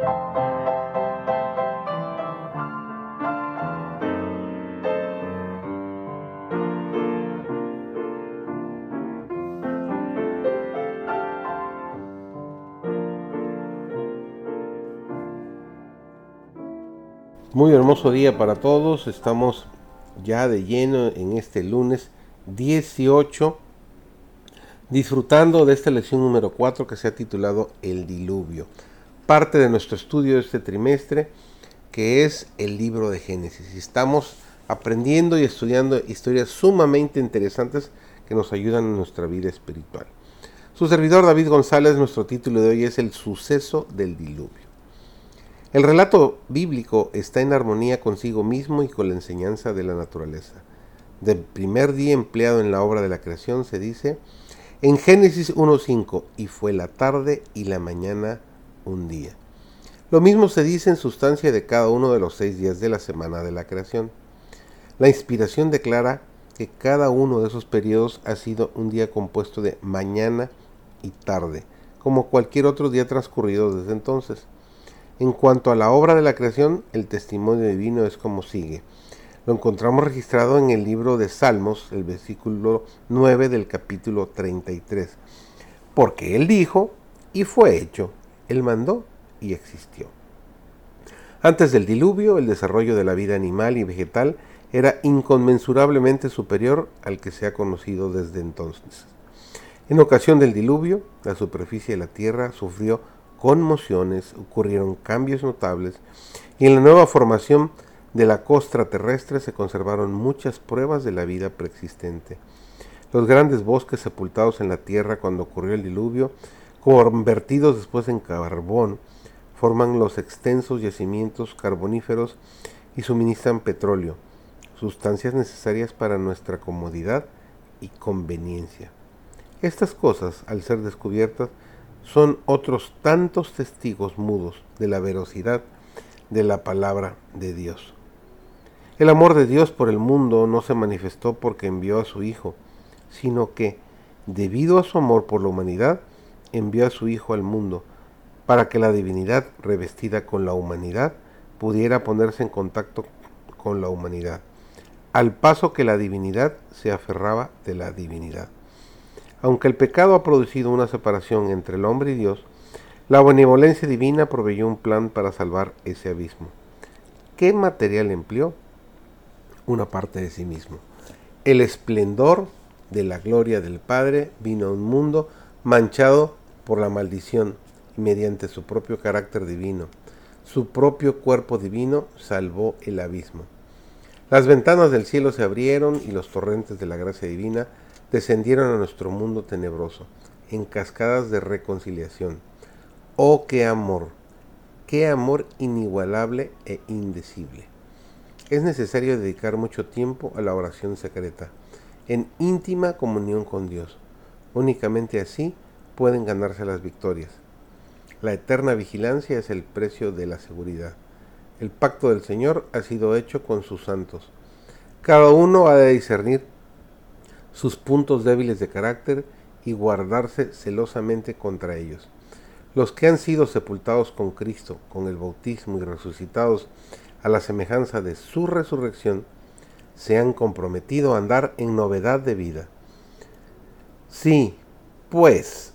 Muy hermoso día para todos. Estamos ya de lleno en este lunes 18, disfrutando de esta lección número 4 que se ha titulado El Diluvio. Parte de nuestro estudio de este trimestre, que es el libro de Génesis. Estamos aprendiendo y estudiando historias sumamente interesantes que nos ayudan en nuestra vida espiritual. Su servidor David González, nuestro título de hoy es El suceso del diluvio. El relato bíblico está en armonía consigo mismo y con la enseñanza de la naturaleza. Del primer día empleado en la obra de la creación se dice en Génesis 1.5, y fue la tarde y la mañana un día. Lo mismo se dice en sustancia de cada uno de los seis días de la semana de la creación. La inspiración declara que cada uno de esos periodos ha sido un día compuesto de mañana y tarde, como cualquier otro día transcurrido desde entonces. En cuanto a la obra de la creación, el testimonio divino es como sigue. Lo encontramos registrado en el libro de Salmos, el versículo 9 del capítulo 33. Porque Él dijo y fue hecho, Él mandó y existió. Antes del diluvio, el desarrollo de la vida animal y vegetal era inconmensurablemente superior al que se ha conocido desde entonces. En ocasión del diluvio, la superficie de la tierra sufrió conmociones, ocurrieron cambios notables y en la nueva formación de la costra terrestre se conservaron muchas pruebas de la vida preexistente. Los grandes bosques sepultados en la tierra cuando ocurrió el diluvio, convertidos después en carbón, forman los extensos yacimientos carboníferos y suministran petróleo, sustancias necesarias para nuestra comodidad y conveniencia. Estas cosas, al ser descubiertas, son otros tantos testigos mudos de la veracidad de la palabra de Dios. El amor de Dios por el mundo no se manifestó porque envió a su Hijo, sino que, debido a su amor por la humanidad, envió a su Hijo al mundo, para que la divinidad revestida con la humanidad pudiera ponerse en contacto con la humanidad, al paso que la divinidad se aferraba de la divinidad. Aunque el pecado ha producido una separación entre el hombre y Dios, la benevolencia divina proveyó un plan para salvar ese abismo. ¿Qué material empleó? Una parte de sí mismo. El esplendor de la gloria del Padre vino a un mundo manchado por la maldición y mediante su propio carácter divino, su propio cuerpo divino salvó el abismo. Las ventanas del cielo se abrieron y los torrentes de la gracia divina descendieron a nuestro mundo tenebroso, en cascadas de reconciliación. Oh, qué amor, qué amor inigualable e indecible. Es necesario dedicar mucho tiempo a la oración secreta, en íntima comunión con Dios. Únicamente así pueden ganarse las victorias. La eterna vigilancia es el precio de la seguridad. El pacto del Señor ha sido hecho con sus santos. Cada uno ha de discernir sus puntos débiles de carácter y guardarse celosamente contra ellos. Los que han sido sepultados con Cristo, con el bautismo y resucitados a la semejanza de su resurrección, se han comprometido a andar en novedad de vida. Si, pues,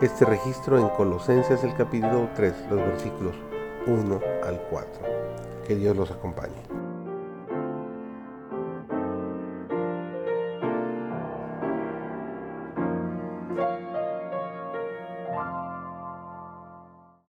este registro en Colosenses el capítulo 3, los versículos 1 al 4. Que Dios los acompañe.